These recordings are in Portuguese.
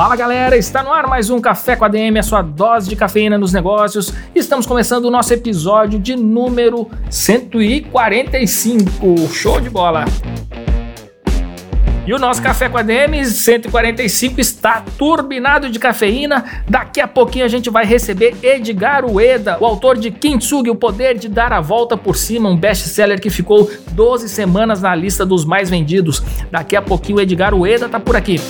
Fala galera, está no ar mais um Café com a DM, a sua dose de cafeína nos negócios. Estamos começando o nosso episódio de número 145. Show de bola! E o nosso Café com a DM 145 está turbinado de cafeína. Daqui a pouquinho a gente vai receber Edgar Ueda, o autor de Kintsugi, o poder de dar a volta por cima, um best-seller que ficou 12 semanas na lista dos mais vendidos. Daqui a pouquinho o Edgar Ueda está por aqui.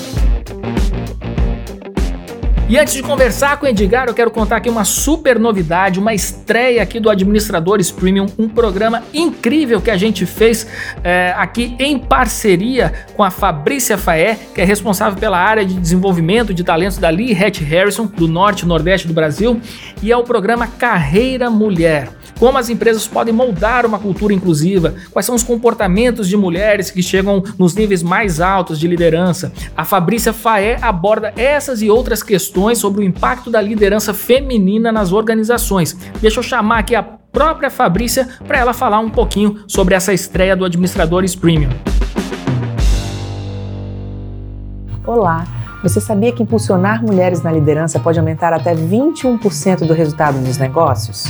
E antes de conversar com o Edgar, eu quero contar aqui uma super novidade, uma estreia aqui do Administradores Premium, um programa incrível que a gente fez é, aqui em parceria com a Fabrícia Faé, que é responsável pela área de desenvolvimento de talentos da Lee Hatch Harrison, do norte e nordeste do Brasil, e é o programa Carreira Mulher como as empresas podem moldar uma cultura inclusiva, quais são os comportamentos de mulheres que chegam nos níveis mais altos de liderança. A Fabrícia Faé aborda essas e outras questões sobre o impacto da liderança feminina nas organizações. Deixa eu chamar aqui a própria Fabrícia para ela falar um pouquinho sobre essa estreia do Administradores Premium. Olá! Você sabia que impulsionar mulheres na liderança pode aumentar até 21% do resultado dos negócios?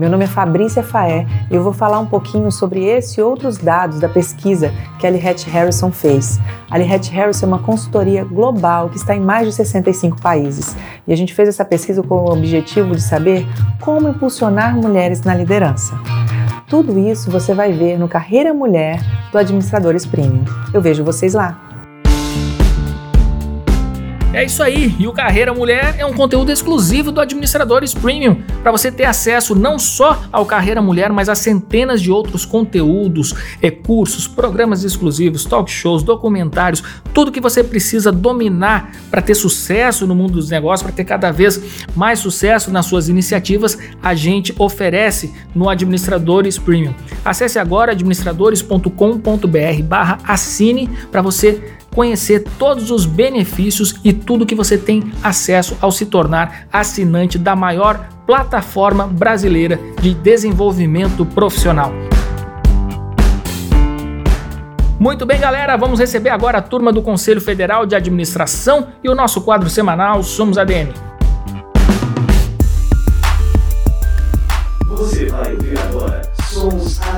Meu nome é Fabrícia Faé e eu vou falar um pouquinho sobre esse e outros dados da pesquisa que a Lihet Harrison fez. A Lihet Harrison é uma consultoria global que está em mais de 65 países e a gente fez essa pesquisa com o objetivo de saber como impulsionar mulheres na liderança. Tudo isso você vai ver no Carreira Mulher do Administradores Premium. Eu vejo vocês lá. É isso aí, e o Carreira Mulher é um conteúdo exclusivo do Administradores Premium, para você ter acesso não só ao Carreira Mulher, mas a centenas de outros conteúdos, recursos, programas exclusivos, talk shows, documentários, tudo que você precisa dominar para ter sucesso no mundo dos negócios, para ter cada vez mais sucesso nas suas iniciativas, a gente oferece no Administradores Premium. Acesse agora administradores.com.br/assine para você conhecer todos os benefícios e tudo que você tem acesso ao se tornar assinante da maior plataforma brasileira de desenvolvimento profissional. Muito bem, galera, vamos receber agora a turma do Conselho Federal de Administração e o nosso quadro semanal Somos ADM. Você vai ouvir agora Somos ADM.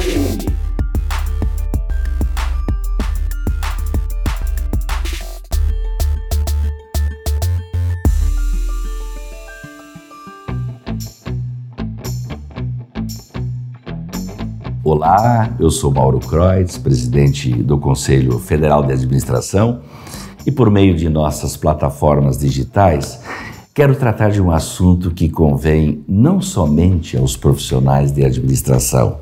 Olá, eu sou Mauro Kreutz, presidente do Conselho Federal de Administração, e por meio de nossas plataformas digitais, quero tratar de um assunto que convém não somente aos profissionais de administração,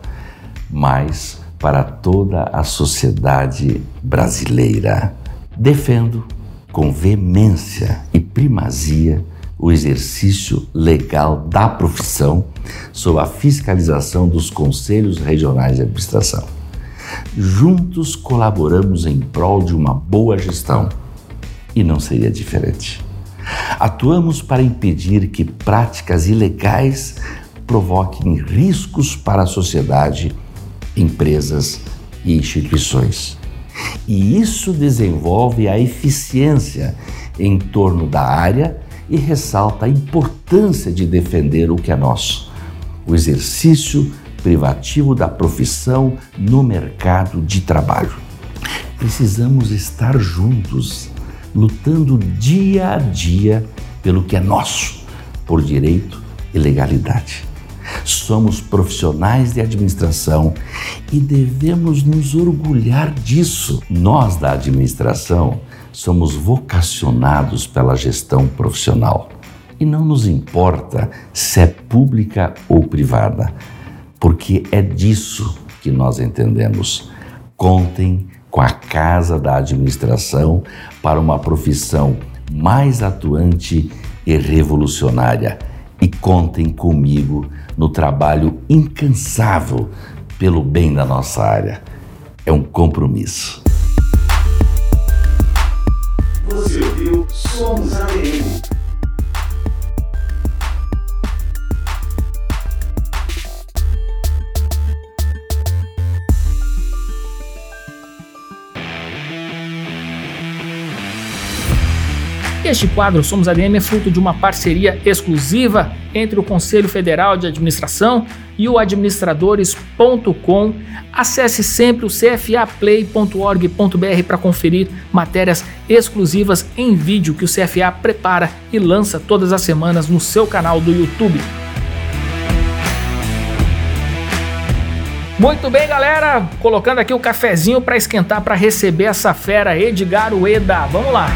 mas para toda a sociedade brasileira. Defendo com veemência e primazia o exercício legal da profissão sob a fiscalização dos conselhos regionais de administração. Juntos colaboramos em prol de uma boa gestão e não seria diferente. Atuamos para impedir que práticas ilegais provoquem riscos para a sociedade, empresas e instituições. E isso desenvolve a eficiência em torno da área e ressalta a importância de defender o que é nosso, o exercício privativo da profissão no mercado de trabalho. Precisamos estar juntos, lutando dia a dia pelo que é nosso, por direito e legalidade. Somos profissionais de administração e devemos nos orgulhar disso. Nós da administração somos vocacionados pela gestão profissional. E não nos importa se é pública ou privada, porque é disso que nós entendemos. Contem com a Casa da Administração para uma profissão mais atuante e revolucionária. E contem comigo no trabalho incansável pelo bem da nossa área. É um compromisso. Você ouviu Somos ADM. Este quadro Somos ADM é fruto de uma parceria exclusiva entre o Conselho Federal de Administração e o administradores.com. Acesse sempre o cfaplay.org.br para conferir matérias exclusivas em vídeo que o CFA prepara e lança todas as semanas no seu canal do YouTube. Muito bem, galera, colocando aqui o cafezinho para esquentar para receber essa fera Edgar Ueda. Vamos lá.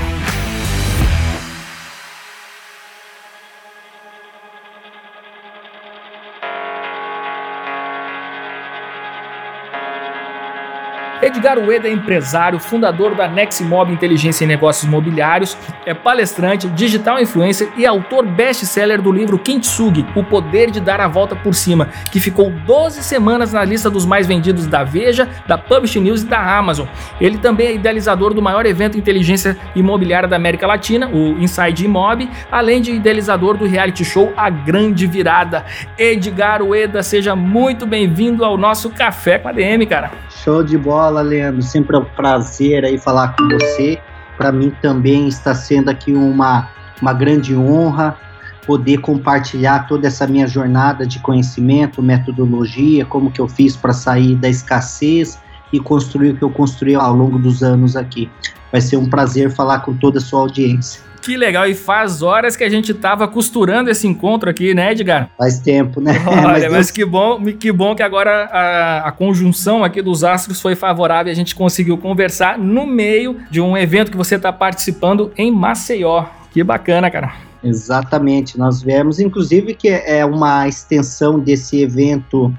Edgar Ueda é empresário, fundador da Neximob Inteligência em Negócios Imobiliários, é palestrante, digital influencer e autor best-seller do livro Kintsugi, O Poder de Dar a Volta por Cima, que ficou 12 semanas na lista dos mais vendidos da Veja, da Publish News e da Amazon. Ele também é idealizador do maior evento inteligência imobiliária da América Latina, o Inside Imob, além de idealizador do reality show A Grande Virada. Edgar Ueda, seja muito bem-vindo ao nosso Café com a DM, cara. Show de bola, Leandro. Sempre é um prazer aí falar com você. Para mim também está sendo aqui uma, uma grande honra poder compartilhar toda essa minha jornada de conhecimento, metodologia, como que eu fiz para sair da escassez e construir o que eu construí ao longo dos anos aqui. Vai ser um prazer falar com toda a sua audiência. Que legal, e faz horas que a gente tava costurando esse encontro aqui, né, Edgar? Faz tempo, né? Olha, mas, mas que bom, que bom que agora a, a, conjunção aqui dos astros foi favorável e a gente conseguiu conversar no meio de um evento que você está participando em Maceió. Que bacana, cara. Exatamente, nós viemos, inclusive, que é uma extensão desse evento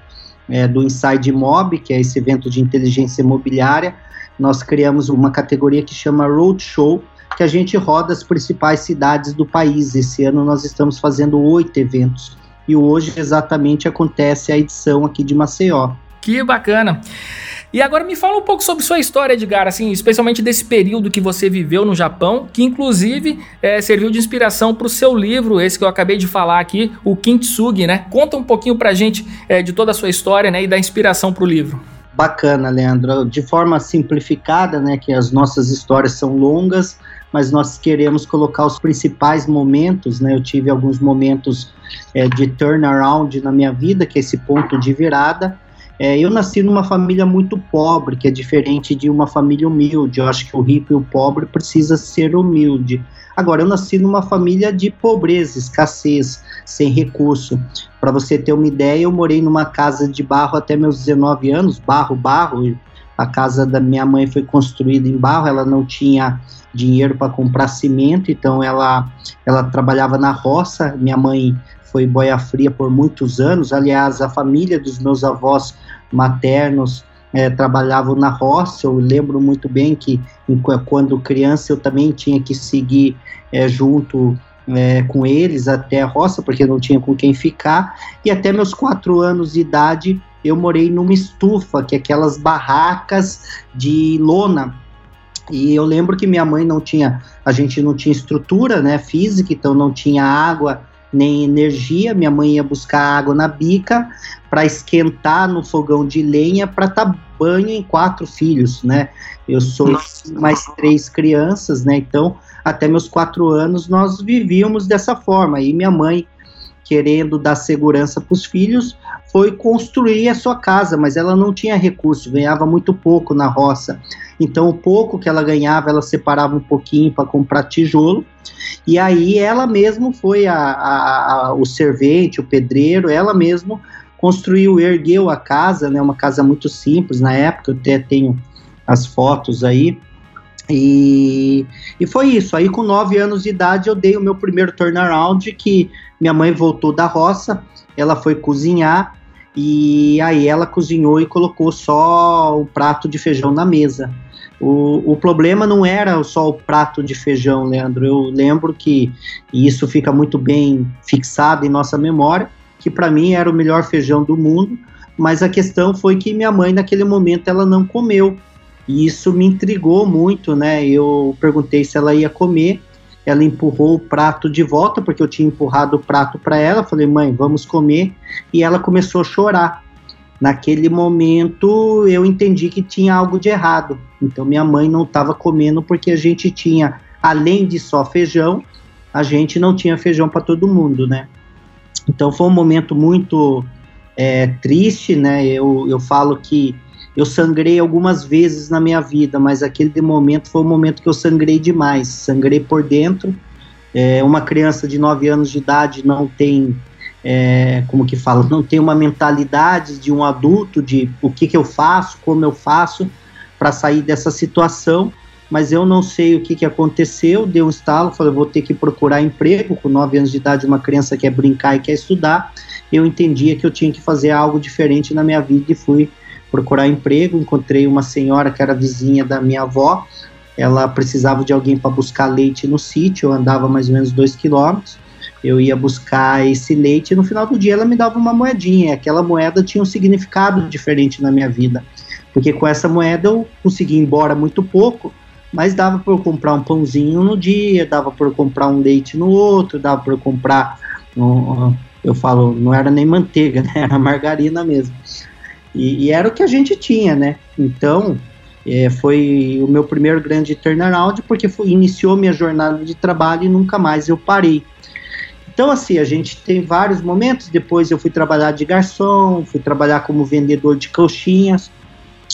é, do Inside Mob, que é esse evento de inteligência imobiliária. Nós criamos uma categoria que chama Roadshow, que a gente roda as principais cidades do país. Esse ano nós estamos fazendo oito eventos e hoje exatamente acontece a edição aqui de Maceió. Que bacana! E agora me fala um pouco sobre sua história, Edgar, assim, especialmente desse período que você viveu no Japão, que inclusive é, serviu de inspiração para o seu livro, esse que eu acabei de falar aqui, o Kintsugi, né? Conta um pouquinho para a gente é, de toda a sua história, né, e da inspiração para o livro. Bacana, Leandro. De forma simplificada, né, que as nossas histórias são longas, mas nós queremos colocar os principais momentos, né? Eu tive alguns momentos é, de turnaround na minha vida, que é esse ponto de virada. É, eu nasci numa família muito pobre, que é diferente de uma família humilde. Eu acho que o rico e o pobre precisa ser humilde. Agora, eu nasci numa família de pobreza, escassez, sem recurso. Para você ter uma ideia, eu morei numa casa de barro até meus 19 anos, barro, barro. A casa da minha mãe foi construída em barro, ela não tinha dinheiro para comprar cimento, então ela, ela trabalhava na roça. Minha mãe foi boia fria por muitos anos. Aliás, a família dos meus avós maternos é, na roça. Eu lembro muito bem que quando criança eu também tinha que seguir é, junto é, com eles até a roça, porque não tinha com quem ficar. E até meus quatro anos de idade eu morei numa estufa, que é aquelas barracas de lona e eu lembro que minha mãe não tinha, a gente não tinha estrutura, né, física, então não tinha água nem energia. Minha mãe ia buscar água na bica para esquentar no fogão de lenha para dar banho em quatro filhos, né? Eu sou mais três crianças, né? Então, até meus quatro anos nós vivíamos dessa forma. E minha mãe querendo dar segurança para os filhos, foi construir a sua casa, mas ela não tinha recurso, ganhava muito pouco na roça. Então, o pouco que ela ganhava, ela separava um pouquinho para comprar tijolo. E aí, ela mesmo foi a, a, a, o servente, o pedreiro, ela mesmo construiu, ergueu a casa, né? Uma casa muito simples na época. Eu até tenho as fotos aí. E, e foi isso. Aí, com nove anos de idade, eu dei o meu primeiro turnaround, que minha mãe voltou da roça, ela foi cozinhar, e aí ela cozinhou e colocou só o prato de feijão na mesa. O, o problema não era só o prato de feijão, Leandro. Eu lembro que, e isso fica muito bem fixado em nossa memória, que para mim era o melhor feijão do mundo, mas a questão foi que minha mãe naquele momento ela não comeu. E isso me intrigou muito, né? Eu perguntei se ela ia comer, ela empurrou o prato de volta, porque eu tinha empurrado o prato para ela. Falei, mãe, vamos comer. E ela começou a chorar. Naquele momento eu entendi que tinha algo de errado. Então minha mãe não estava comendo porque a gente tinha, além de só feijão, a gente não tinha feijão para todo mundo, né? Então foi um momento muito é, triste, né? Eu, eu falo que eu sangrei algumas vezes na minha vida, mas aquele momento foi um momento que eu sangrei demais. Sangrei por dentro. É, uma criança de 9 anos de idade não tem é, como que fala, não tem uma mentalidade de um adulto de o que, que eu faço, como eu faço para sair dessa situação, mas eu não sei o que, que aconteceu, deu um estalo, falei, vou ter que procurar emprego, com 9 anos de idade uma criança quer brincar e quer estudar, eu entendia que eu tinha que fazer algo diferente na minha vida e fui procurar emprego, encontrei uma senhora que era vizinha da minha avó, ela precisava de alguém para buscar leite no sítio, eu andava mais ou menos dois quilômetros, eu ia buscar esse leite. E no final do dia ela me dava uma moedinha. Aquela moeda tinha um significado diferente na minha vida, porque com essa moeda eu consegui ir embora muito pouco, mas dava para eu comprar um pãozinho no dia, dava para eu comprar um leite no outro, dava para eu comprar, um, eu falo, não era nem manteiga, né? era margarina mesmo. E, e, era o que a gente tinha, né? Então, é, foi o meu primeiro grande turnaround, porque foi, iniciou minha jornada de trabalho e nunca mais eu parei. Então, assim, a gente tem vários momentos. Depois eu fui trabalhar de garçom, fui trabalhar como vendedor de coxinhas.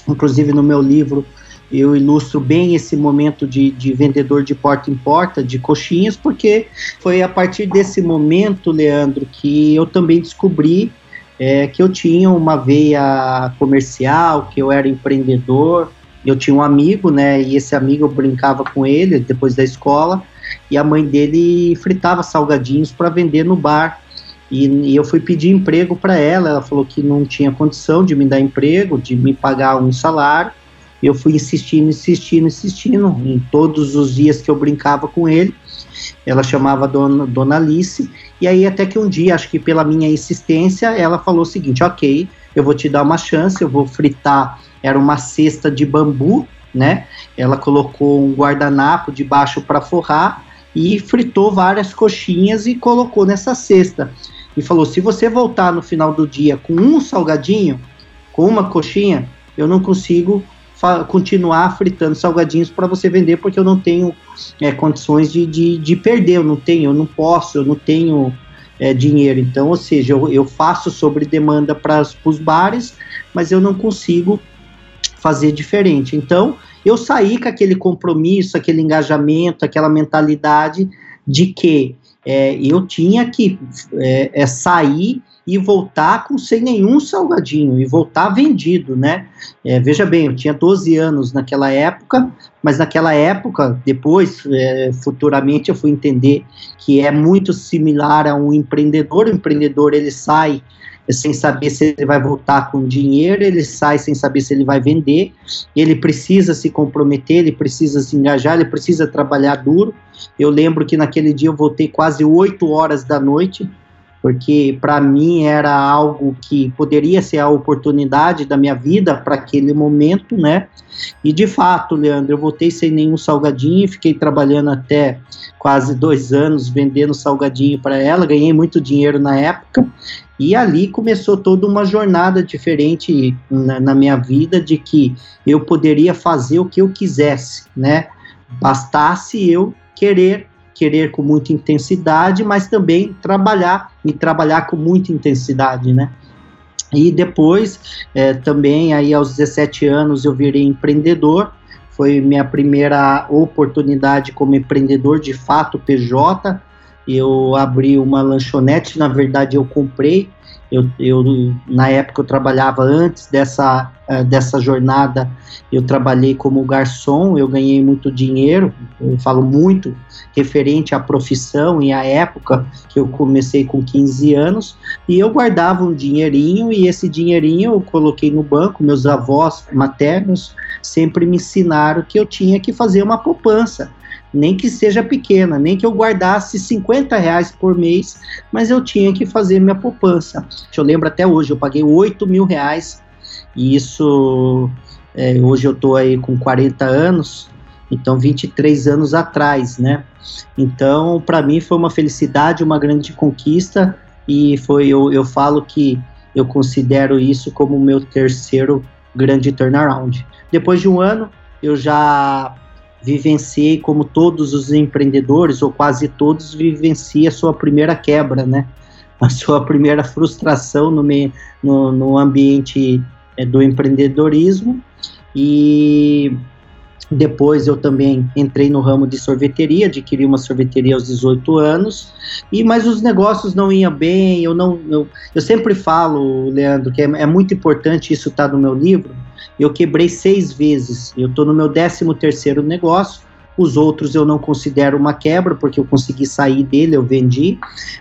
Inclusive, no meu livro, eu ilustro bem esse momento de, de vendedor de porta em porta de coxinhas, porque foi a partir desse momento, Leandro, que eu também descobri é, que eu tinha uma veia comercial, que eu era empreendedor. Eu tinha um amigo, né? E esse amigo eu brincava com ele depois da escola e a mãe dele fritava salgadinhos para vender no bar. E, e, eu fui pedir emprego para ela, ela falou que não tinha condição de me dar emprego, de me pagar um salário. Eu fui insistindo, insistindo, insistindo, em todos os dias que eu brincava com ele. Ela chamava Dona, Dona Alice, e aí até que um dia, acho que pela minha insistência, ela falou o seguinte, ok, eu vou te dar uma chance, eu vou fritar, era uma cesta de bambu, né? Ela colocou um guardanapo debaixo para forrar e fritou várias coxinhas e colocou nessa cesta. E falou: se você voltar no final do dia com um salgadinho, com uma coxinha, eu não consigo continuar fritando salgadinhos para você vender porque eu não tenho é, condições de, de, de, perder, eu não tenho, eu não posso, eu não tenho é, dinheiro. Então, ou seja, eu, eu faço sobre demanda para os bares, mas eu não consigo fazer diferente. Então, eu saí com aquele compromisso, aquele engajamento, aquela mentalidade de que é, eu tinha que é, é, sair e voltar com sem nenhum salgadinho e voltar vendido, né? É, veja bem, eu tinha 12 anos naquela época, mas naquela época, depois, é, futuramente, eu fui entender que é muito similar a um empreendedor. O empreendedor ele sai sem saber se ele vai voltar com dinheiro, ele sai sem saber se ele vai vender, ele precisa se comprometer, ele precisa se engajar, ele precisa trabalhar duro. Eu lembro que naquele dia eu voltei quase 8 horas da noite, porque para mim era algo que poderia ser a oportunidade da minha vida para aquele momento, né? E de fato, Leandro, eu voltei sem nenhum salgadinho, fiquei trabalhando até quase dois anos vendendo salgadinho para ela, ganhei muito dinheiro na época e ali começou toda uma jornada diferente na, na, minha vida de que eu poderia fazer o que eu quisesse, né? Bastasse eu querer, querer com muita intensidade, mas também trabalhar e trabalhar com muita intensidade, né? E depois, é, também aí aos 17 anos eu virei empreendedor, foi minha primeira oportunidade como empreendedor de fato PJ, eu abri uma lanchonete, na verdade eu comprei, Eu, eu, na época eu trabalhava antes dessa, uh, dessa jornada, eu trabalhei como garçom, eu ganhei muito dinheiro, eu falo muito referente à profissão e à época que eu comecei com 15 anos, e eu guardava um dinheirinho e esse dinheirinho eu coloquei no banco, meus avós maternos sempre me ensinaram que eu tinha que fazer uma poupança nem que seja pequena, nem que eu guardasse 50 reais por mês, mas eu tinha que fazer minha poupança. Eu lembro até hoje, eu paguei 8 mil reais, e isso, é, hoje eu estou aí com 40 anos, então 23 anos atrás, né? Então, para mim foi uma felicidade, uma grande conquista, e foi, eu, eu falo que eu considero isso como o meu terceiro grande turnaround. Depois de um ano, eu já vivenciei, como todos os empreendedores, ou quase todos, vivencia a sua primeira quebra, né? A sua primeira frustração no, meio, no, no ambiente é, do empreendedorismo. E depois eu também entrei no ramo de sorveteria, adquiri uma sorveteria aos 18 anos, e mas os negócios não iam bem, eu não eu, eu sempre falo, Leandro, que é, é muito importante isso estar tá no meu livro, eu quebrei seis vezes. Eu estou no meu décimo terceiro negócio. Os outros eu não considero uma quebra, porque eu consegui sair dele, eu vendi.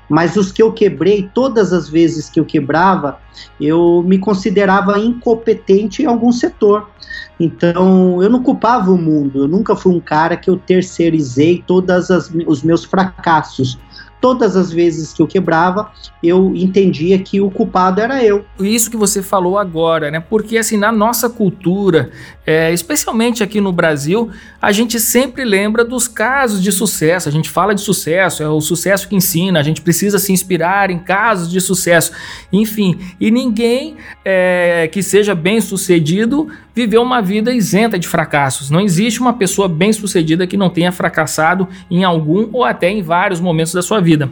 Mas os que eu quebrei, todas as vezes que eu quebrava, eu me considerava incompetente em algum setor. Então, eu não culpava o mundo, eu nunca fui um cara que eu terceirizei todos os meus fracassos todas as vezes que eu quebrava, eu entendia que o culpado era eu. Isso que você falou agora, né? Porque assim, na nossa cultura, é, especialmente aqui no Brasil, a gente sempre lembra dos casos de sucesso. A gente fala de sucesso, é o sucesso que ensina, a gente precisa se inspirar em casos de sucesso. Enfim, e ninguém é, que seja bem sucedido viveu uma vida isenta de fracassos. Não existe uma pessoa bem sucedida que não tenha fracassado em algum ou até em vários momentos da sua vida.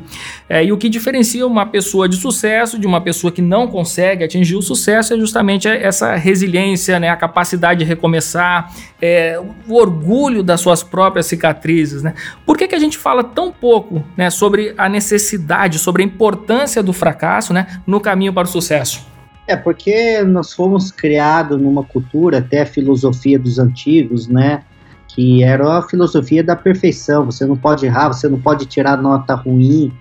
É, e o que diferencia uma pessoa de sucesso de uma pessoa que não consegue atingir o sucesso é justamente essa resiliência, né, a capacidade de recomeçar, é, o orgulho das suas próprias cicatrizes. Né? Por que, que a gente fala tão pouco né, sobre a necessidade, sobre a importância do fracasso né, no caminho para o sucesso? É porque nós fomos criados numa cultura, até a filosofia dos antigos, né? Que era a filosofia da perfeição. Você não pode errar, você não pode tirar nota ruim.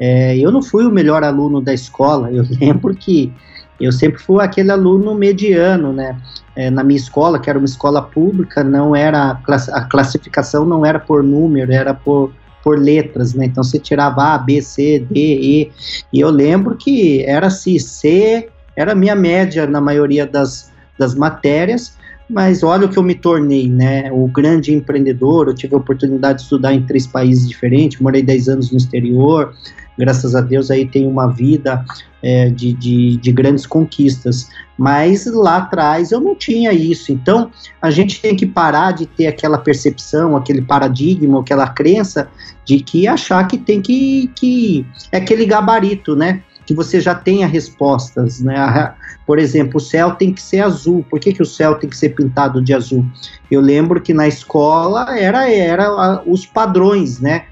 É, eu não fui o melhor aluno da escola. Eu lembro que eu sempre fui aquele aluno mediano, né? É, na minha escola, que era uma escola pública, não era a classificação não era por número, era por por letras, né? Então você tirava A, B, C, D, E. E eu lembro que era assim, C, era a minha média na maioria das, das matérias, mas olha o que eu me tornei, né? O grande empreendedor, eu tive a oportunidade de estudar em três países diferentes, morei 10 anos no exterior, graças a Deus aí tenho uma vida é, de, de, de, grandes conquistas, mas lá atrás eu não tinha isso, então a gente tem que parar de ter aquela percepção, aquele paradigma, aquela crença de que achar que tem que, que é aquele gabarito, né? Que você já tenha respostas, né? Por exemplo, o céu tem que ser azul. Por que, que o céu tem que ser pintado de azul? Eu lembro que na escola era era os padrões, né?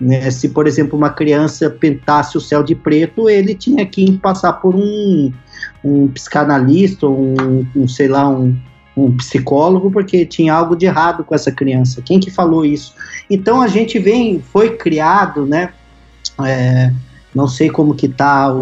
né? Se, por exemplo, uma criança pintasse o céu de preto, ele tinha que passar por um, um psicanalista, um, um sei lá, um, um psicólogo porque tinha algo de errado com essa criança. Quem que falou isso? Então a gente vem, foi criado, né? É, não sei como que está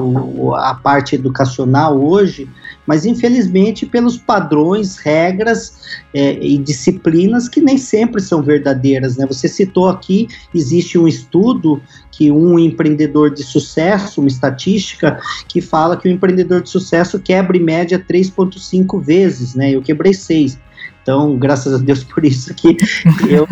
a parte educacional hoje, mas infelizmente pelos padrões, regras é, e disciplinas que nem sempre são verdadeiras. Né? Você citou aqui, existe um estudo que um empreendedor de sucesso, uma estatística, que fala que o empreendedor de sucesso quebra em média 3,5 vezes, né? Eu quebrei 6. Então, graças a Deus por isso que eu,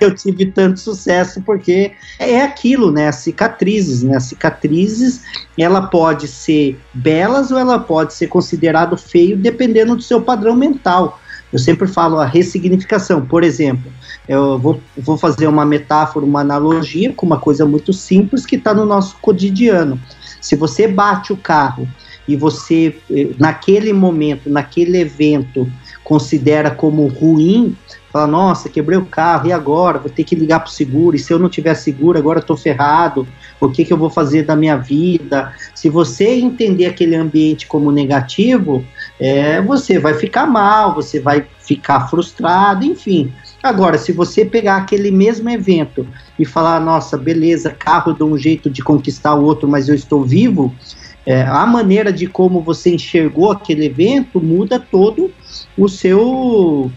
eu tive tanto sucesso, porque é aquilo, né? As cicatrizes, né? As cicatrizes, ela pode ser belas ou ela pode ser considerado feio, dependendo do seu padrão mental. Eu sempre falo a ressignificação. Por exemplo, eu vou, vou fazer uma metáfora, uma analogia com uma coisa muito simples que está no nosso cotidiano. Se você bate o carro e você, eh, naquele momento, naquele evento, considera como ruim, Fala, nossa, quebrei o carro, e agora? Vou ter que ligar pro seguro, e se eu não tiver seguro, agora tô ferrado, o que, que eu vou fazer da minha vida? Se você entender aquele ambiente como negativo, é, você vai ficar mal, você vai ficar frustrado, enfim. Agora, se você pegar aquele mesmo evento e falar, nossa, beleza, carro dá um jeito de conquistar o outro, mas eu estou vivo, é, a maneira de como você enxergou aquele evento muda todo o seu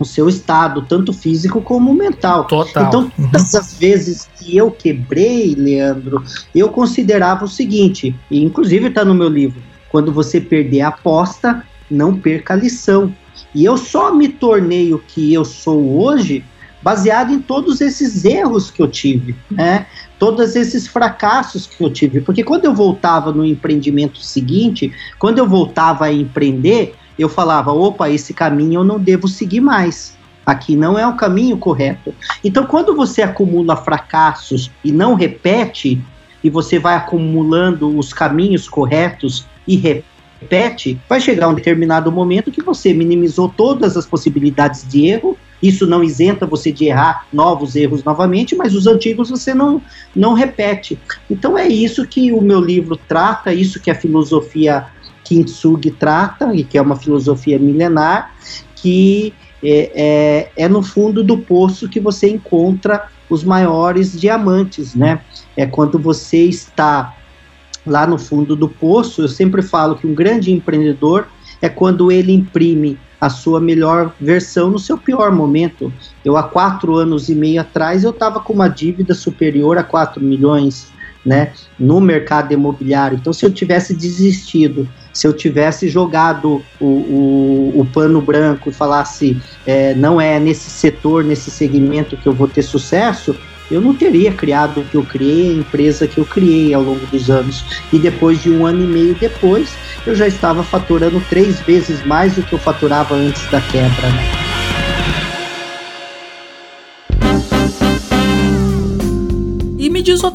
o seu estado, tanto físico como mental. Total. Então, todas as vezes que eu quebrei, Leandro, eu considerava o seguinte, e inclusive está no meu livro, quando você perder a aposta, não perca a lição. E eu só me tornei o que eu sou hoje baseado em todos esses erros que eu tive, né? Todos esses fracassos que eu tive, porque quando eu voltava no empreendimento seguinte, quando eu voltava a empreender, eu falava: opa, esse caminho eu não devo seguir mais. Aqui não é o caminho correto. Então, quando você acumula fracassos e não repete, e você vai acumulando os caminhos corretos e repete, vai chegar um determinado momento que você minimizou todas as possibilidades de erro. Isso não isenta você de errar novos erros novamente, mas os antigos você não, não repete. Então é isso que o meu livro trata, isso que a filosofia Kintsugi trata, e que é uma filosofia milenar, que é, é, é, no fundo do poço que você encontra os maiores diamantes, né? É quando você está lá no fundo do poço. Eu sempre falo que um grande empreendedor é quando ele imprime a sua melhor versão no seu pior momento. Eu, há quatro anos e meio atrás, eu estava com uma dívida superior a 4 milhões né, no mercado imobiliário. Então, se eu tivesse desistido se eu tivesse jogado o, o, o pano branco e falasse é, não é nesse setor, nesse segmento que eu vou ter sucesso, eu não teria criado o que eu criei, a empresa que eu criei ao longo dos anos. E depois de um ano e meio depois, eu já estava faturando três vezes mais do que eu faturava antes da quebra. Né?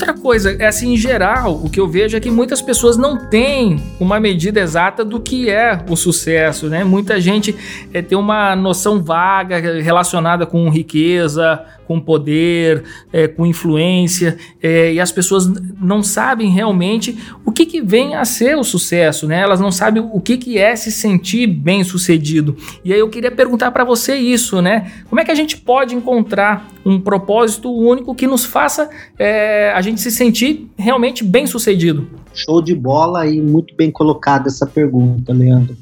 Outra coisa, é assim, em geral, o que eu vejo é que muitas pessoas não têm uma medida exata do que é o sucesso, né? Muita gente é, tem uma noção vaga relacionada com riqueza, com poder, é, com influência, é, e as pessoas não sabem realmente o que, que vem a ser o sucesso, né? Elas não sabem o que, que é se sentir bem sucedido. E aí eu queria perguntar para você isso, né? Como é que a gente pode encontrar um propósito único que nos faça é, a gente se sentir realmente bem sucedido? Show de bola e muito bem colocada essa pergunta, Leandro.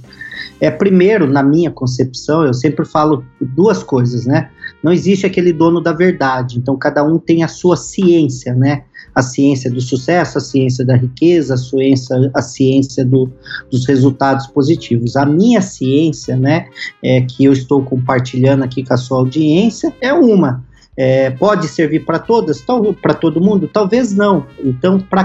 É, primeiro, na minha concepção, eu sempre falo duas coisas, né? Não existe aquele dono da verdade, então cada um tem a sua ciência, né? A ciência do sucesso, a ciência da riqueza, a ciência, a ciência do, dos resultados positivos. A minha ciência, né, é, que eu estou compartilhando aqui com a sua audiência, é uma. É, pode servir para todas, para todo mundo? Talvez não. Então, para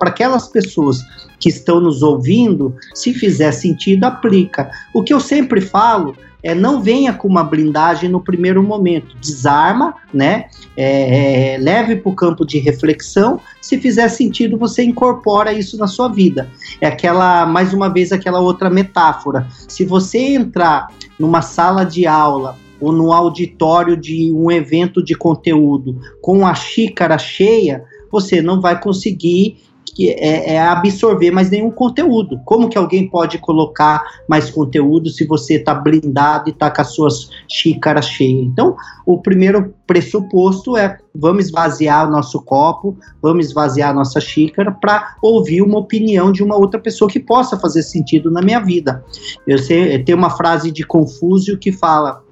aquelas pessoas que estão nos ouvindo, se fizer sentido, aplica. O que eu sempre falo é, não venha com uma blindagem no primeiro momento. Desarma, né? É, é, leve para o campo de reflexão. Se fizer sentido, você incorpora isso na sua vida. É aquela, mais uma vez, aquela outra metáfora. Se você entrar numa sala de aula ou no auditório de um evento de conteúdo com a xícara cheia, você não vai conseguir é, é, absorver mais nenhum conteúdo. Como que alguém pode colocar mais conteúdo se você está blindado e está com as suas xícaras cheias? Então, o primeiro pressuposto é vamos esvaziar o nosso copo, vamos esvaziar a nossa xícara para ouvir uma opinião de uma outra pessoa que possa fazer sentido na minha vida. Eu sei, tem uma frase de Confúcio que fala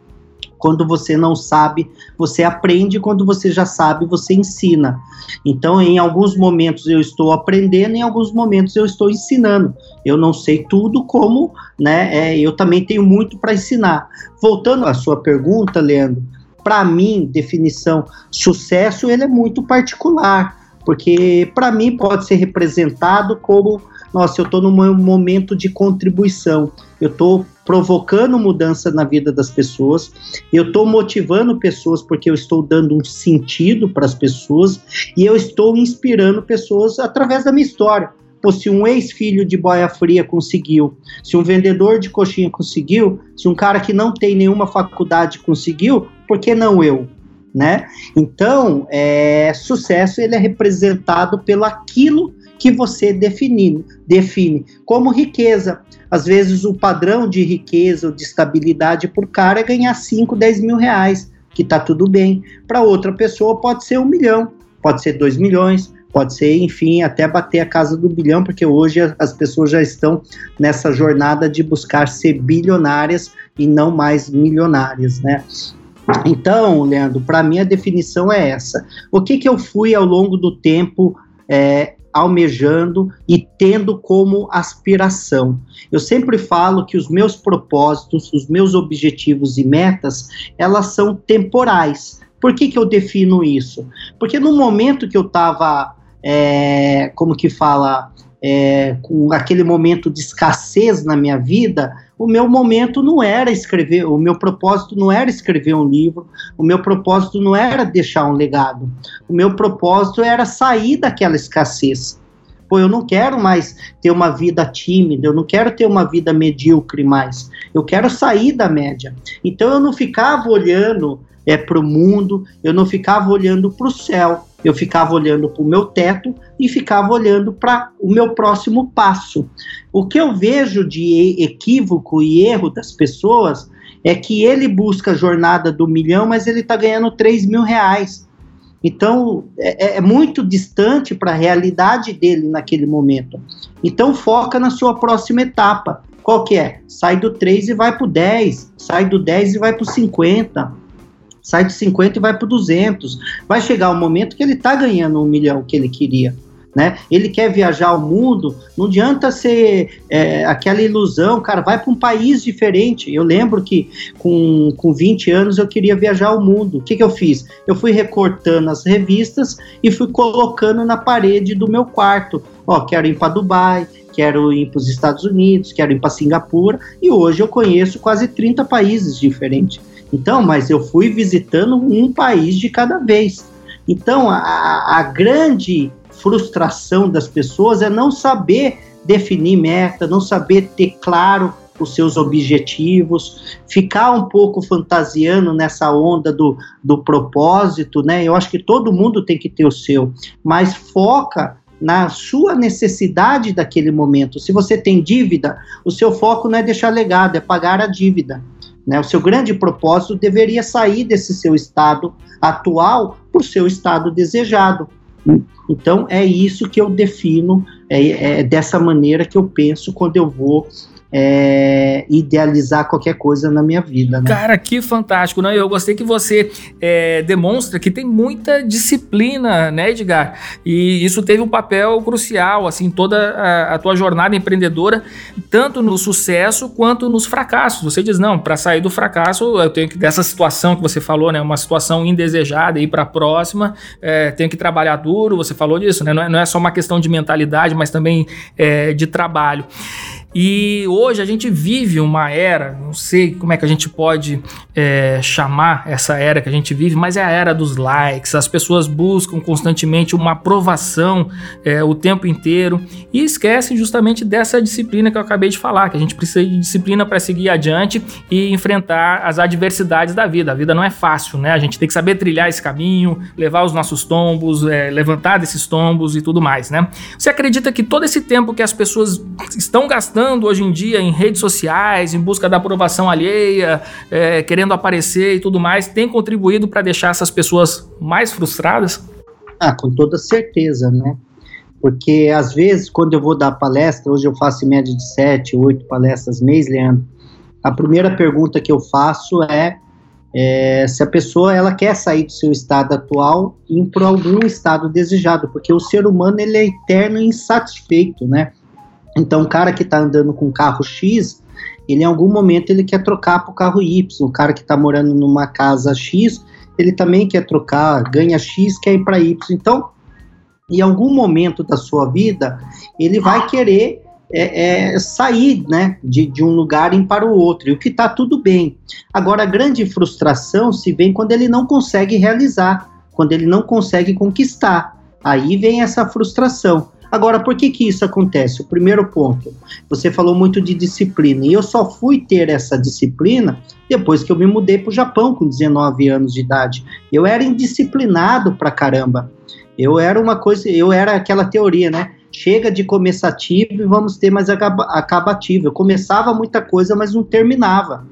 quando você não sabe, você aprende, quando você já sabe, você ensina. Então, em alguns momentos eu estou aprendendo, em alguns momentos eu estou ensinando. Eu não sei tudo, como, né? É, eu também tenho muito para ensinar. Voltando à sua pergunta, Leandro, para mim, definição sucesso, ele é muito particular, porque para mim pode ser representado como nossa, eu estou num momento de contribuição, eu estou provocando mudança na vida das pessoas, eu estou motivando pessoas porque eu estou dando um sentido para as pessoas e eu estou inspirando pessoas através da minha história. Ou se um ex-filho de boia fria conseguiu, se um vendedor de coxinha conseguiu, se um cara que não tem nenhuma faculdade conseguiu, por que não eu? Né? Então, é, sucesso ele é representado pelo aquilo que você define, define como riqueza. Às vezes o padrão de riqueza ou de estabilidade por cara é ganhar 5, 10 mil reais, que está tudo bem. Para outra pessoa pode ser um milhão, pode ser dois milhões, pode ser, enfim, até bater a casa do bilhão, porque hoje as pessoas já estão nessa jornada de buscar ser bilionárias e não mais milionárias, né? Então, Leandro, para mim a definição é essa. O que, que eu fui ao longo do tempo é, almejando e tendo como aspiração. Eu sempre falo que os meus propósitos, os meus objetivos e metas, elas são temporais. Por que, que eu defino isso? Porque no momento que eu estava, é, como que fala, é, com aquele momento de escassez na minha vida, o meu momento não era escrever, o meu propósito não era escrever um livro, o meu propósito não era deixar um legado, o meu propósito era sair daquela escassez. Pô, eu não quero mais ter uma vida tímida, eu não quero ter uma vida medíocre mais, eu quero sair da média. Então eu não ficava olhando é, para o mundo, eu não ficava olhando para o céu, eu ficava olhando para o meu teto e ficava olhando para o meu próximo passo. O que eu vejo de equívoco e erro das pessoas é que ele busca a jornada do milhão, mas ele está ganhando 3 mil reais. Então, é, é muito distante para a realidade dele naquele momento. Então, foca na sua próxima etapa. Qual que é? Sai do 3 e vai para o 10, sai do 10 e vai para o 50 sai de 50 e vai para 200. Vai chegar o um momento que ele está ganhando um milhão que ele queria. Né? Ele quer viajar ao mundo, não adianta ser é, aquela ilusão, cara, vai para um país diferente. Eu lembro que com, com 20 anos eu queria viajar ao mundo. O que, que eu fiz? Eu fui recortando as revistas e fui colocando na parede do meu quarto. Ó, quero ir para Dubai, quero ir para os Estados Unidos, quero ir para Singapura, e hoje eu conheço quase 30 países diferentes. Então, mas eu fui visitando um país de cada vez. Então, a, a grande frustração das pessoas é não saber definir meta, não saber ter claro os seus objetivos, ficar um pouco fantasiando nessa onda do, do propósito, né? Eu acho que todo mundo tem que ter o seu, mas foca na sua necessidade daquele momento. Se você tem dívida, o seu foco não é deixar legado, é pagar a dívida. Né? O seu grande propósito deveria sair desse seu estado atual para o seu estado desejado. Então é isso que eu defino, é, é dessa maneira que eu penso quando eu vou é, idealizar qualquer coisa na minha vida. Né? Cara, que fantástico, né? Eu gostei que você é, demonstra que tem muita disciplina, né, Edgar? E isso teve um papel crucial, assim, toda a, a tua jornada empreendedora, tanto no sucesso quanto nos fracassos. Você diz, não, para sair do fracasso, eu tenho que, dessa situação que você falou, né, uma situação indesejada, ir para a próxima, é, tenho que trabalhar duro, você falou disso, né? Não é, não é só uma questão de mentalidade, mas também é, de trabalho. E hoje a gente vive uma era, não sei como é que a gente pode é, chamar essa era que a gente vive, mas é a era dos likes. As pessoas buscam constantemente uma aprovação é, o tempo inteiro e esquecem justamente dessa disciplina que eu acabei de falar, que a gente precisa de disciplina para seguir adiante e enfrentar as adversidades da vida. A vida não é fácil, né? A gente tem que saber trilhar esse caminho, levar os nossos tombos, é, levantar desses tombos e tudo mais, né? Você acredita que todo esse tempo que as pessoas estão gastando hoje em dia em redes sociais, em busca da aprovação alheia, é, querendo aparecer e tudo mais, tem contribuído para deixar essas pessoas mais frustradas? Ah, com toda certeza, né? Porque às vezes, quando eu vou dar palestra, hoje eu faço em média de sete, oito palestras mês, Leandro, a primeira pergunta que eu faço é, é, se a pessoa ela quer sair do seu estado atual e ir para algum estado desejado, porque o ser humano ele é eterno e insatisfeito, né? Então, o cara que está andando com carro X, ele em algum momento ele quer trocar para o carro Y. O cara que está morando numa casa X, ele também quer trocar, ganha X, quer ir para Y. Então, em algum momento da sua vida, ele vai querer é, é, sair né, de, de um lugar para o outro, e o que está tudo bem. Agora, a grande frustração se vem quando ele não consegue realizar, quando ele não consegue conquistar. Aí vem essa frustração. Agora, por que que isso acontece? O primeiro ponto, você falou muito de disciplina, e eu só fui ter essa disciplina depois que eu me mudei para o Japão com 19 anos de idade. Eu era indisciplinado pra caramba. Eu era uma coisa, eu era aquela teoria, né? Chega de começativo e vamos ter mais acabativo. Eu começava muita coisa, mas não terminava.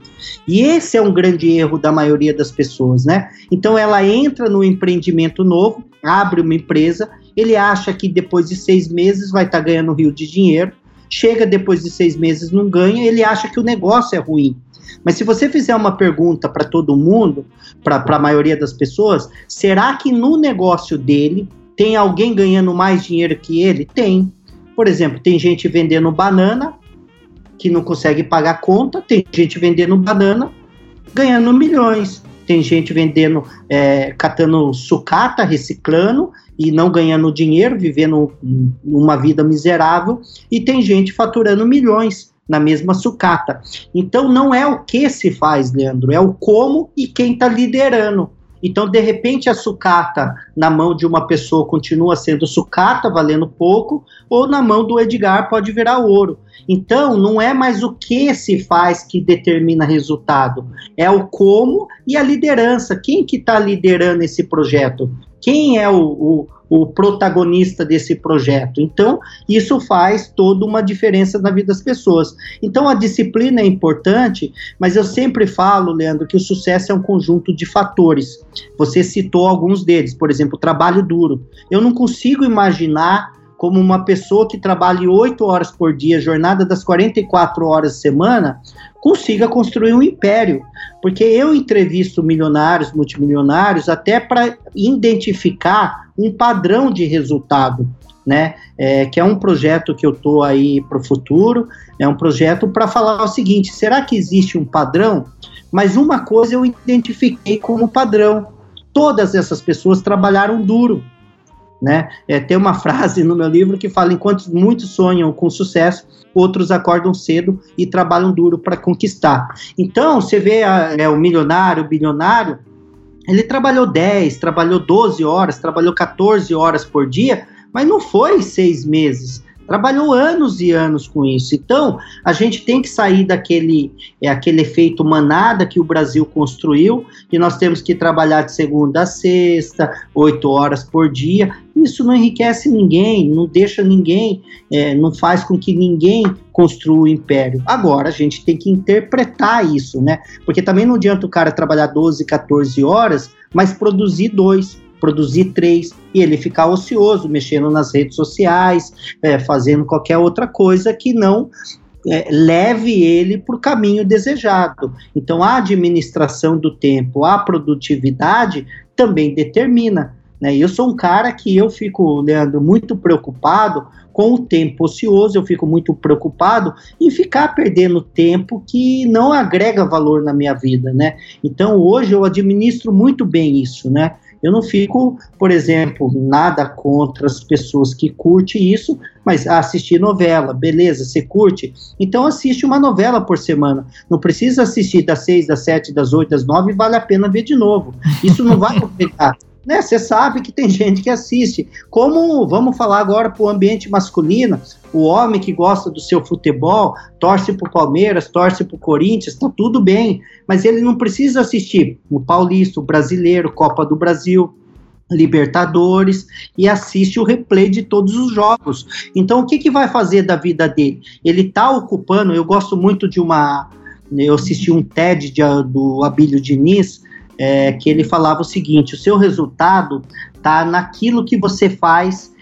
E esse é um grande erro da maioria das pessoas, né? Então ela entra no empreendimento novo, abre uma empresa, ele acha que depois de seis meses vai estar tá ganhando rio de dinheiro, chega depois de seis meses não ganha, ele acha que o negócio é ruim. Mas se você fizer uma pergunta para todo mundo, para a maioria das pessoas, será que no negócio dele tem alguém ganhando mais dinheiro que ele? Tem. Por exemplo, tem gente vendendo banana que não consegue pagar conta, tem gente vendendo banana ganhando milhões, tem gente vendendo, é, catando sucata, reciclando e não ganhando dinheiro, vivendo uma vida miserável, e tem gente faturando milhões na mesma sucata. Então não é o que se faz, Leandro, é o como e quem está liderando. Então, de repente, a sucata na mão de uma pessoa continua sendo sucata, valendo pouco, ou na mão do Edgar pode virar ouro. Então, não é mais o que se faz que determina resultado, é o como e a liderança. Quem que está liderando esse projeto? Quem é o, o o protagonista desse projeto. Então, isso faz toda uma diferença na vida das pessoas. Então, a disciplina é importante, mas eu sempre falo, Leandro, que o sucesso é um conjunto de fatores. Você citou alguns deles, por exemplo, trabalho duro. Eu não consigo imaginar como uma pessoa que trabalhe oito horas por dia, jornada das 44 horas semana, consiga construir um império. Porque eu entrevisto milionários, multimilionários, até para identificar um padrão de resultado. Né, é, que é um projeto que eu estou aí para o futuro, é um projeto para falar o seguinte: será que existe um padrão? Mas uma coisa eu identifiquei como padrão: todas essas pessoas trabalharam duro, né? É, tem uma frase no meu livro que fala: enquanto muitos sonham com sucesso, outros acordam cedo e trabalham duro para conquistar. Então, você vê a, é, o milionário, o bilionário, ele trabalhou 10, trabalhou 12 horas, trabalhou 14 horas por dia, mas não foi seis meses trabalhou anos e anos com isso. Então, a gente tem que sair daquele é, aquele efeito manada que o Brasil construiu, que nós temos que trabalhar de segunda a sexta, oito horas por dia. Isso não enriquece ninguém, não deixa ninguém, é, não faz com que ninguém construa o império. Agora, a gente tem que interpretar isso, né? Porque também não adianta o cara trabalhar 12, 14 horas, mas produzir dois produzir três e ele ficar ocioso, mexendo nas redes sociais, é, fazendo qualquer outra coisa que não é, leve ele para o caminho desejado. Então, a administração do tempo, a produtividade também determina. Né? Eu sou um cara que eu fico, Leandro, muito preocupado com o tempo ocioso, eu fico muito preocupado em ficar perdendo tempo que não agrega valor na minha vida, né? Então hoje eu administro muito bem isso, né? Eu não fico, por exemplo, nada contra as pessoas que curtem isso, mas assistir novela, beleza, você curte? Então assiste uma novela por semana. Não precisa assistir das seis, das sete, das oito, das nove, vale a pena ver de novo. Isso não vai afetar né? Você sabe que tem gente que assiste. Como vamos falar agora para o ambiente masculino, o homem que gosta do seu futebol, torce para o Palmeiras, torce para o Corinthians, está tudo bem, mas ele não precisa assistir o Paulista, o Brasileiro, Copa do Brasil, Libertadores e assiste o replay de todos os jogos. Então, o que, que vai fazer da vida dele? Ele está ocupando. Eu gosto muito de uma. Eu assisti um TED de, do Abílio Diniz é, que ele falava o seguinte: o seu resultado está naquilo que você faz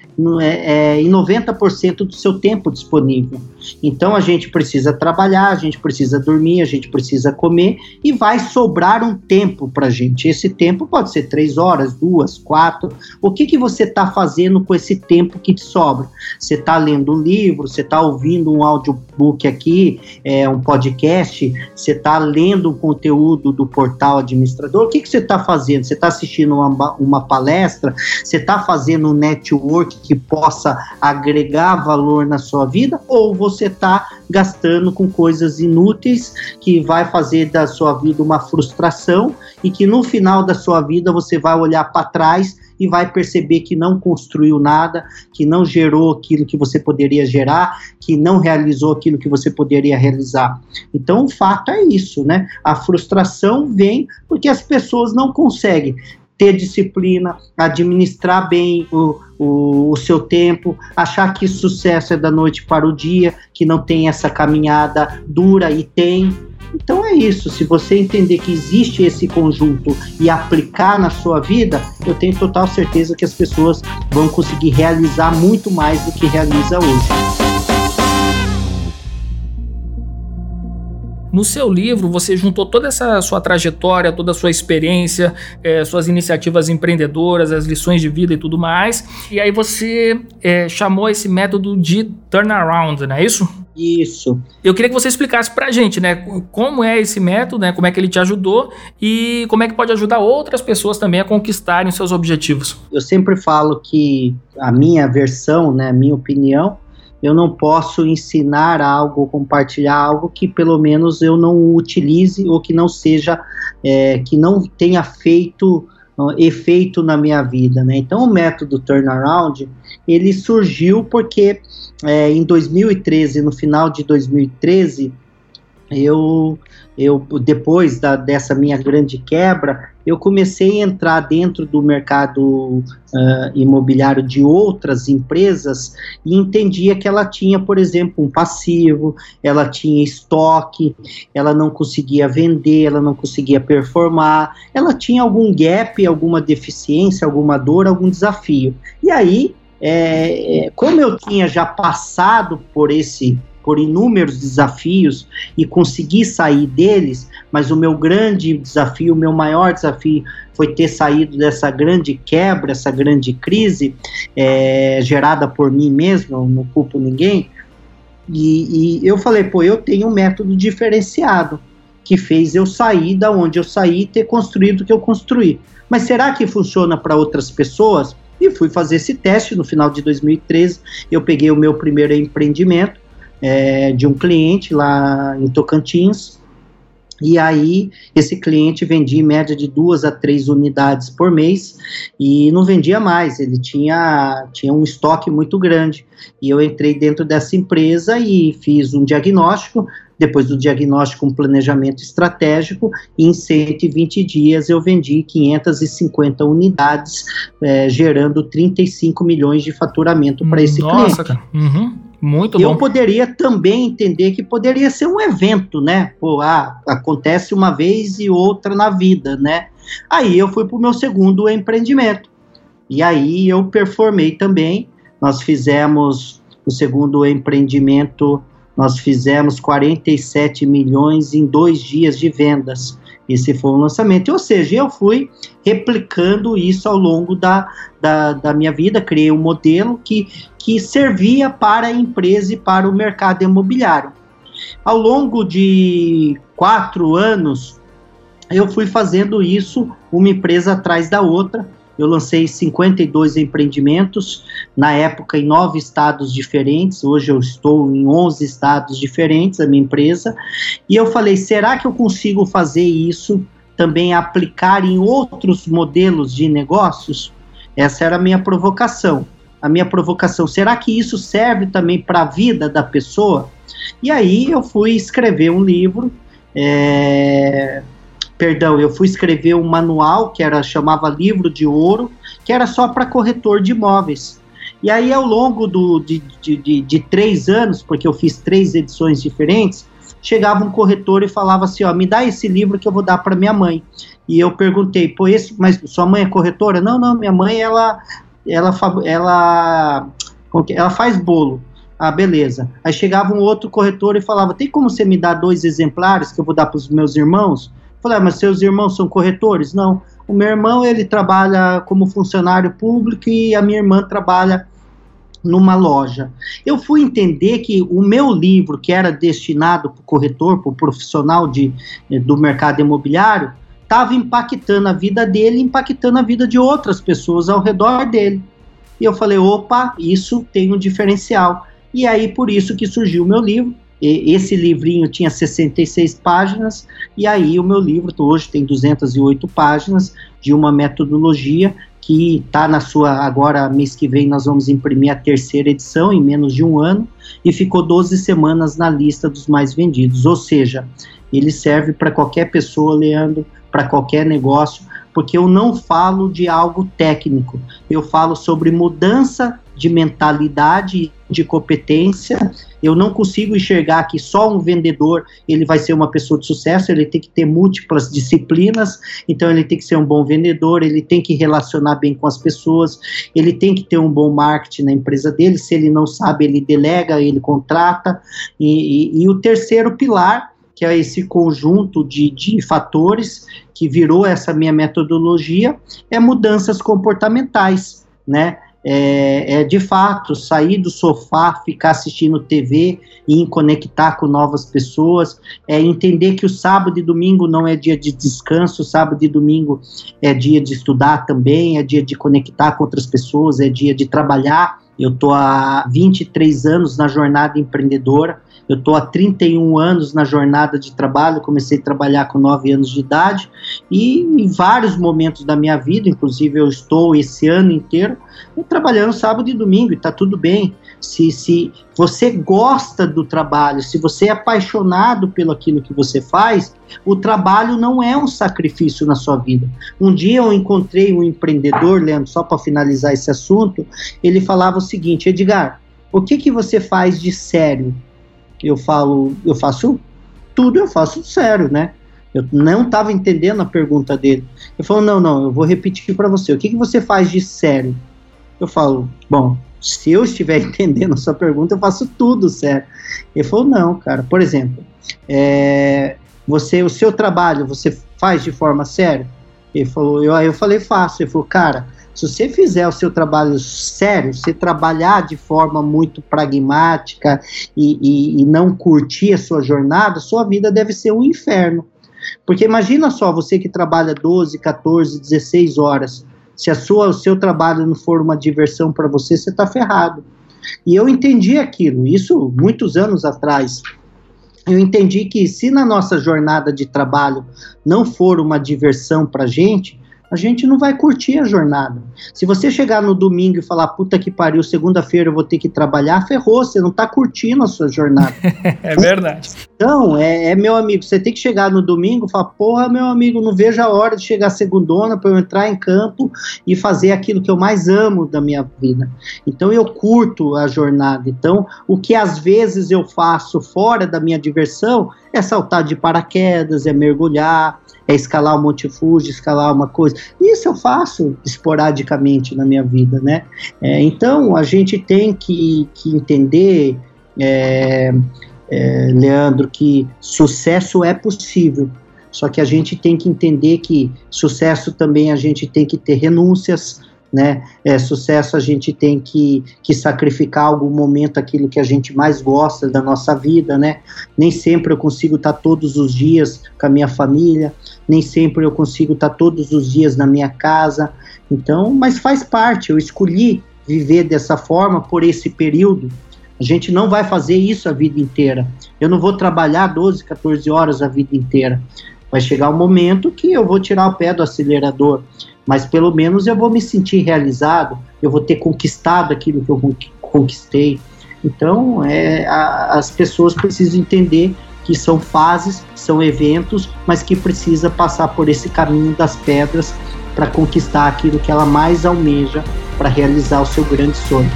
é, é, em 90% do seu tempo disponível. Então a gente precisa trabalhar, a gente precisa dormir, a gente precisa comer e vai sobrar um tempo para a gente. Esse tempo pode ser três horas, duas, quatro. O que, que você está fazendo com esse tempo que te sobra? Você está lendo um livro, você está ouvindo um audiobook aqui, é, um podcast, você está lendo um conteúdo do portal administrador. O que, que você está fazendo? Você está assistindo uma, uma palestra? Você está fazendo um network que possa agregar valor na sua vida? Ou você você está gastando com coisas inúteis que vai fazer da sua vida uma frustração e que no final da sua vida você vai olhar para trás e vai perceber que não construiu nada, que não gerou aquilo que você poderia gerar, que não realizou aquilo que você poderia realizar. Então, o fato é isso, né? A frustração vem porque as pessoas não conseguem ter disciplina, administrar bem o, o, o, seu tempo, achar que sucesso é da noite para o dia, que não tem essa caminhada dura e tem. Então é isso. Se você entender que existe esse conjunto e aplicar na sua vida, eu tenho total certeza que as pessoas vão conseguir realizar muito mais do que realiza hoje. No seu livro, você juntou toda essa sua trajetória, toda a sua experiência, é, suas iniciativas empreendedoras, as lições de vida e tudo mais. E aí você é, chamou esse método de turnaround, não é isso? Isso. Eu queria que você explicasse pra gente, né, como é esse método, né, como é que ele te ajudou e como é que pode ajudar outras pessoas também a conquistarem seus objetivos. Eu sempre falo que a minha versão, né, a minha opinião, eu não posso ensinar algo, compartilhar algo que pelo menos eu não utilize ou que não seja, é, que não tenha feito uh, efeito na minha vida, né? Então o método turnaround ele surgiu porque é, em 2013, no final de 2013, eu, eu depois da, dessa minha grande quebra, eu comecei a entrar dentro do mercado uh, imobiliário de outras empresas e entendia que ela tinha, por exemplo, um passivo, ela tinha estoque, ela não conseguia vender, ela não conseguia performar, ela tinha algum gap, alguma deficiência, alguma dor, algum desafio. E aí, é, é como eu tinha já passado por esse por inúmeros desafios e consegui sair deles, mas o meu grande desafio, o meu maior desafio foi ter saído dessa grande quebra, essa grande crise é, gerada por mim mesmo, não culpo ninguém. E, e eu falei, pô, eu tenho um método diferenciado que fez eu sair da onde eu saí e ter construído o que eu construí. Mas será que funciona para outras pessoas? E fui fazer esse teste no final de 2013. Eu peguei o meu primeiro empreendimento é, de um cliente lá em Tocantins. E aí, esse cliente vendia em média de duas a três unidades por mês e não vendia mais, ele tinha, tinha um estoque muito grande. E eu entrei dentro dessa empresa e fiz um diagnóstico, depois do diagnóstico, um planejamento estratégico, e em 120 dias eu vendi 550 unidades, é, gerando 35 milhões de faturamento para esse Nossa, cliente. Cara. Uhum. Muito eu bom. poderia também entender que poderia ser um evento, né? Pô, ah, acontece uma vez e outra na vida, né? Aí eu fui para o meu segundo empreendimento. E aí eu performei também. Nós fizemos o segundo empreendimento, nós fizemos 47 milhões em dois dias de vendas. Esse foi o lançamento. Ou seja, eu fui replicando isso ao longo da, da, da minha vida, criei um modelo que, que servia para a empresa e para o mercado imobiliário. Ao longo de quatro anos, eu fui fazendo isso, uma empresa atrás da outra, eu lancei 52 empreendimentos, na época em nove estados diferentes, hoje eu estou em 11 estados diferentes, a minha empresa, e eu falei, será que eu consigo fazer isso também aplicar em outros modelos de negócios? Essa era a minha provocação. A minha provocação, será que isso serve também para a vida da pessoa? E aí eu fui escrever um livro, é, perdão, eu fui escrever um manual que era chamava Livro de Ouro, que era só para corretor de imóveis. E aí, ao longo do, de, de, de, de, três anos, porque eu fiz três edições diferentes, chegava um corretor e falava assim: Ó, me dá esse livro que eu vou dar para minha mãe. E eu perguntei, pô, esse, mas sua mãe é corretora? Não, não, minha mãe, ela, ela, ela, ela faz bolo. Ah, beleza. Aí chegava um outro corretor e falava: tem como você me dar dois exemplares que eu vou dar para os meus irmãos? Falei, ah, mas seus irmãos são corretores? Não. O meu irmão, ele trabalha como funcionário público e a minha irmã trabalha numa loja. Eu fui entender que o meu livro, que era destinado para o corretor, para o profissional de, do mercado imobiliário, estava impactando a vida dele, impactando a vida de outras pessoas ao redor dele. E eu falei, opa, isso tem um diferencial. E aí por isso que surgiu o meu livro. Esse livrinho tinha 66 páginas e aí o meu livro hoje tem 208 páginas de uma metodologia que está na sua agora mês que vem nós vamos imprimir a terceira edição em menos de um ano e ficou 12 semanas na lista dos mais vendidos. Ou seja, ele serve para qualquer pessoa, Leandro, para qualquer negócio, porque eu não falo de algo técnico, eu falo sobre mudança de mentalidade, de competência. Eu não consigo enxergar que só um vendedor ele vai ser uma pessoa de sucesso, ele tem que ter múltiplas disciplinas, então ele tem que ser um bom vendedor, ele tem que relacionar bem com as pessoas, ele tem que ter um bom marketing na empresa dele, se ele não sabe, ele delega, ele contrata. E, e, e o terceiro pilar que é esse conjunto de, de fatores que virou essa minha metodologia, é mudanças comportamentais, né? É, é, de fato sair do sofá, ficar assistindo TV e conectar com novas pessoas, é entender que o sábado e domingo não é dia de descanso, sábado e domingo é dia de estudar também, é dia de conectar com outras pessoas, é dia de trabalhar. Eu estou há 23 anos na jornada empreendedora, eu estou há 31 anos na jornada de trabalho, comecei a trabalhar com 9 anos de idade e em vários momentos da minha vida, inclusive eu estou esse ano inteiro trabalhando sábado e domingo e está tudo bem. Se, se você gosta do trabalho, se você é apaixonado pelo aquilo que você faz, o trabalho não é um sacrifício na sua vida. Um dia eu encontrei um empreendedor, Leandro, só para finalizar esse assunto, ele falava o seguinte, Edgar, o que que você faz de sério? Eu falo, eu faço tudo, eu faço sério, né? Eu não estava entendendo a pergunta dele. Ele falou: não, não, eu vou repetir para você. O que, que você faz de sério? Eu falo: bom, se eu estiver entendendo a sua pergunta, eu faço tudo sério. Ele falou: não, cara. Por exemplo, é, você, o seu trabalho, você faz de forma séria? Ele falou: eu, aí eu falei: faço. Ele falou: cara, se você fizer o seu trabalho sério, se trabalhar de forma muito pragmática e, e, e não curtir a sua jornada, sua vida deve ser um inferno. Porque imagina só, você que trabalha 12, 14, 16 horas, se a sua, o seu trabalho não for uma diversão para você, você está ferrado. E eu entendi aquilo, isso muitos anos atrás. Eu entendi que se na nossa jornada de trabalho não for uma diversão para gente, a gente não vai curtir a jornada. Se você chegar no domingo e falar, puta que pariu, segunda-feira eu vou ter que trabalhar, ferrou, você não tá curtindo a sua jornada. é verdade. Então, é, é, meu amigo, você tem que chegar no domingo e falar, porra, meu amigo, não vejo a hora de chegar segundona para eu entrar em campo e fazer aquilo que eu mais amo da minha vida. Então, eu curto a jornada. Então, o que às vezes eu faço fora da minha diversão é saltar de paraquedas, é mergulhar, é escalar o Monte Fuji, escalar uma coisa. Isso eu faço esporadicamente na minha vida, né? É, então a gente tem que, que entender, é, é, Leandro, que sucesso é possível. Só que a gente tem que entender que sucesso também a gente tem que ter renúncias, né? É, sucesso a gente tem que, que sacrificar algum momento aquilo que a gente mais gosta da nossa vida, né? Nem sempre eu consigo estar todos os dias com a minha família, nem sempre eu consigo estar todos os dias na minha casa. Então, mas faz parte, eu escolhi viver dessa forma por esse período. A gente não vai fazer isso a vida inteira. Eu não vou trabalhar 12, 14 horas a vida inteira. Vai chegar um momento que eu vou tirar o pé do acelerador mas pelo menos eu vou me sentir realizado, eu vou ter conquistado aquilo que eu conquistei. Então, é, a, as pessoas precisam entender que são fases, são eventos, mas que precisa passar por esse caminho das pedras para conquistar aquilo que ela mais almeja para realizar o seu grande sonho.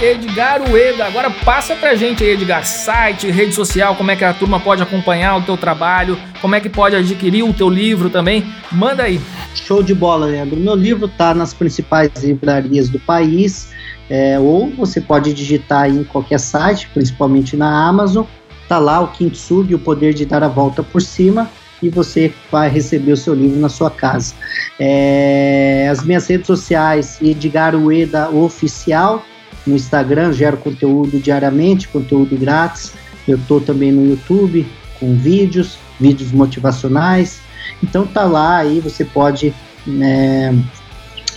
Edgar Ueda. Agora passa pra gente aí, Edgar, site, rede social, como é que a turma pode acompanhar o teu trabalho, como é que pode adquirir o teu livro também. Manda aí. Show de bola, Leandro. Meu livro tá nas principais livrarias do país, é, ou você pode digitar em qualquer site, principalmente na Amazon. Tá lá o Kintsugi, o poder de dar a volta por cima e você vai receber o seu livro na sua casa. É, as minhas redes sociais, Edgar Ueda Oficial, no Instagram, gero conteúdo diariamente, conteúdo grátis. Eu estou também no YouTube com vídeos, vídeos motivacionais. Então tá lá aí, você pode né,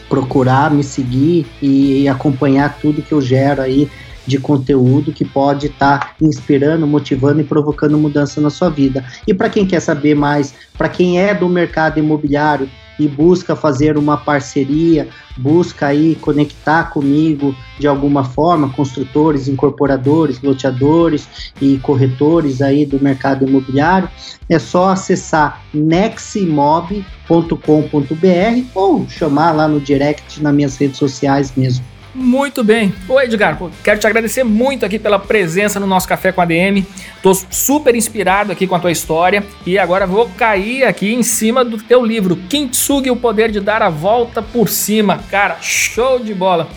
procurar me seguir e, e acompanhar tudo que eu gero aí de conteúdo que pode estar tá inspirando, motivando e provocando mudança na sua vida. E para quem quer saber mais, para quem é do mercado imobiliário e busca fazer uma parceria, busca aí conectar comigo de alguma forma, construtores, incorporadores, loteadores e corretores aí do mercado imobiliário, é só acessar neximob.com.br ou chamar lá no direct nas minhas redes sociais mesmo. Muito bem. Oi, Edgar, quero te agradecer muito aqui pela presença no nosso Café com a DM. Tô super inspirado aqui com a tua história e agora vou cair aqui em cima do teu livro, Kintsugi, o poder de dar a volta por cima. Cara, show de bola.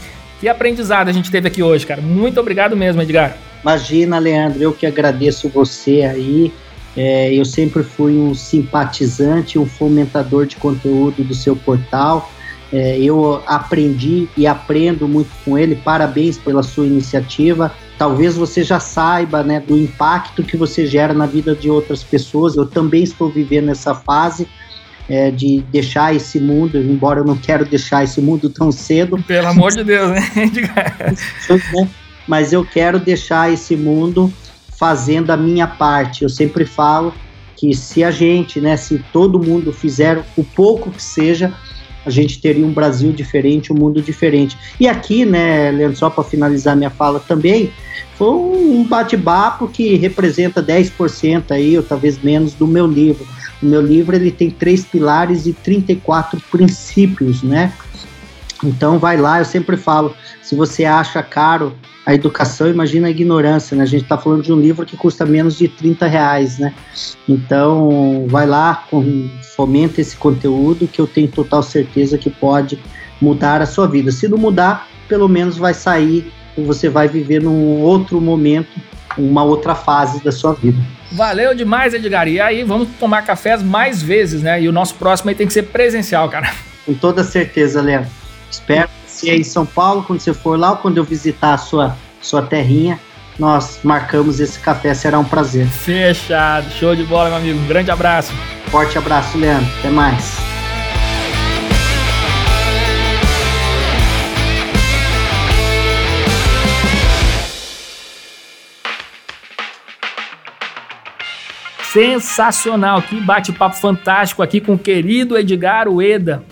Que aprendizado a gente teve aqui hoje, cara. Muito obrigado mesmo, Edgar. Imagina, Leandro, eu que agradeço você aí. É, eu sempre fui um simpatizante, um fomentador de conteúdo do seu portal. É, eu aprendi e aprendo muito com ele. Parabéns pela sua iniciativa. Talvez você já saiba né, do impacto que você gera na vida de outras pessoas. Eu também estou vivendo essa fase é, de deixar esse mundo, embora eu não quero deixar esse mundo tão cedo. Pelo amor de Deus, né? Mas eu quero deixar esse mundo fazendo a minha parte. Eu sempre falo que se a gente, né, se todo mundo fizer o pouco que seja, a gente teria um Brasil diferente, um mundo diferente. E aqui, né, Leandro, só para finalizar minha fala também, foi um bate-papo que representa 10% aí, ou talvez menos, do meu livro. O meu livro ele tem três pilares e 34 princípios, né? Então vai lá, eu sempre falo, se você acha caro a educação, imagina a ignorância, né? A gente está falando de um livro que custa menos de 30 reais, né? Então vai lá, com, fomenta esse conteúdo que eu tenho total certeza que pode mudar a sua vida. Se não mudar, pelo menos vai sair e você vai viver num outro momento, uma outra fase da sua vida. Valeu demais, Edgar. E aí, vamos tomar cafés mais vezes, né? E o nosso próximo aí tem que ser presencial, cara. Com toda certeza, Leandro. Espero você aí em São Paulo, quando você for lá, ou quando eu visitar a sua, sua terrinha, nós marcamos esse café, será um prazer. Fechado, show de bola, meu amigo. Um grande abraço. Forte abraço, Leandro. Até mais. Sensacional, que bate-papo fantástico aqui com o querido Edgar Ueda.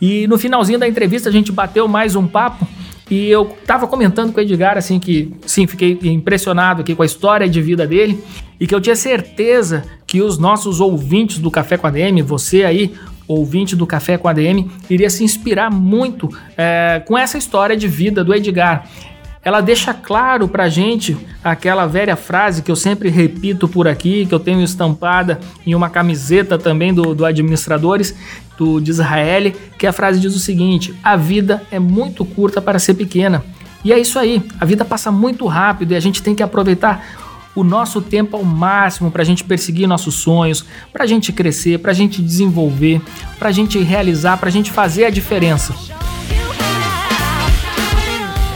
E no finalzinho da entrevista a gente bateu mais um papo e eu tava comentando com o Edgar assim que sim, fiquei impressionado aqui com a história de vida dele e que eu tinha certeza que os nossos ouvintes do Café com a DM, você aí, ouvinte do Café com a DM, iria se inspirar muito é, com essa história de vida do Edgar ela deixa claro pra gente aquela velha frase que eu sempre repito por aqui, que eu tenho estampada em uma camiseta também do, do Administradores, do de Israel, que a frase diz o seguinte: a vida é muito curta para ser pequena. E é isso aí, a vida passa muito rápido e a gente tem que aproveitar o nosso tempo ao máximo para a gente perseguir nossos sonhos, para a gente crescer, para a gente desenvolver, para a gente realizar, para a gente fazer a diferença.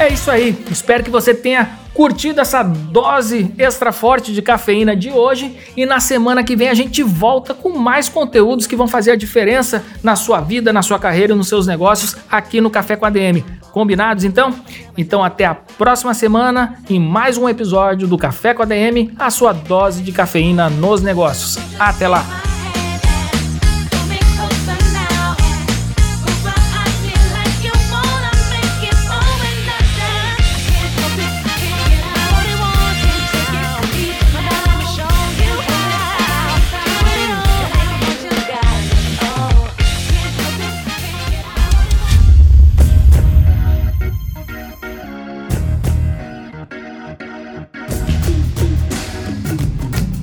É isso aí. Espero que você tenha curtido essa dose extra forte de cafeína de hoje e na semana que vem a gente volta com mais conteúdos que vão fazer a diferença na sua vida, na sua carreira e nos seus negócios aqui no Café com a DM. Combinados então? Então até a próxima semana em mais um episódio do Café com a DM, a sua dose de cafeína nos negócios. Até lá.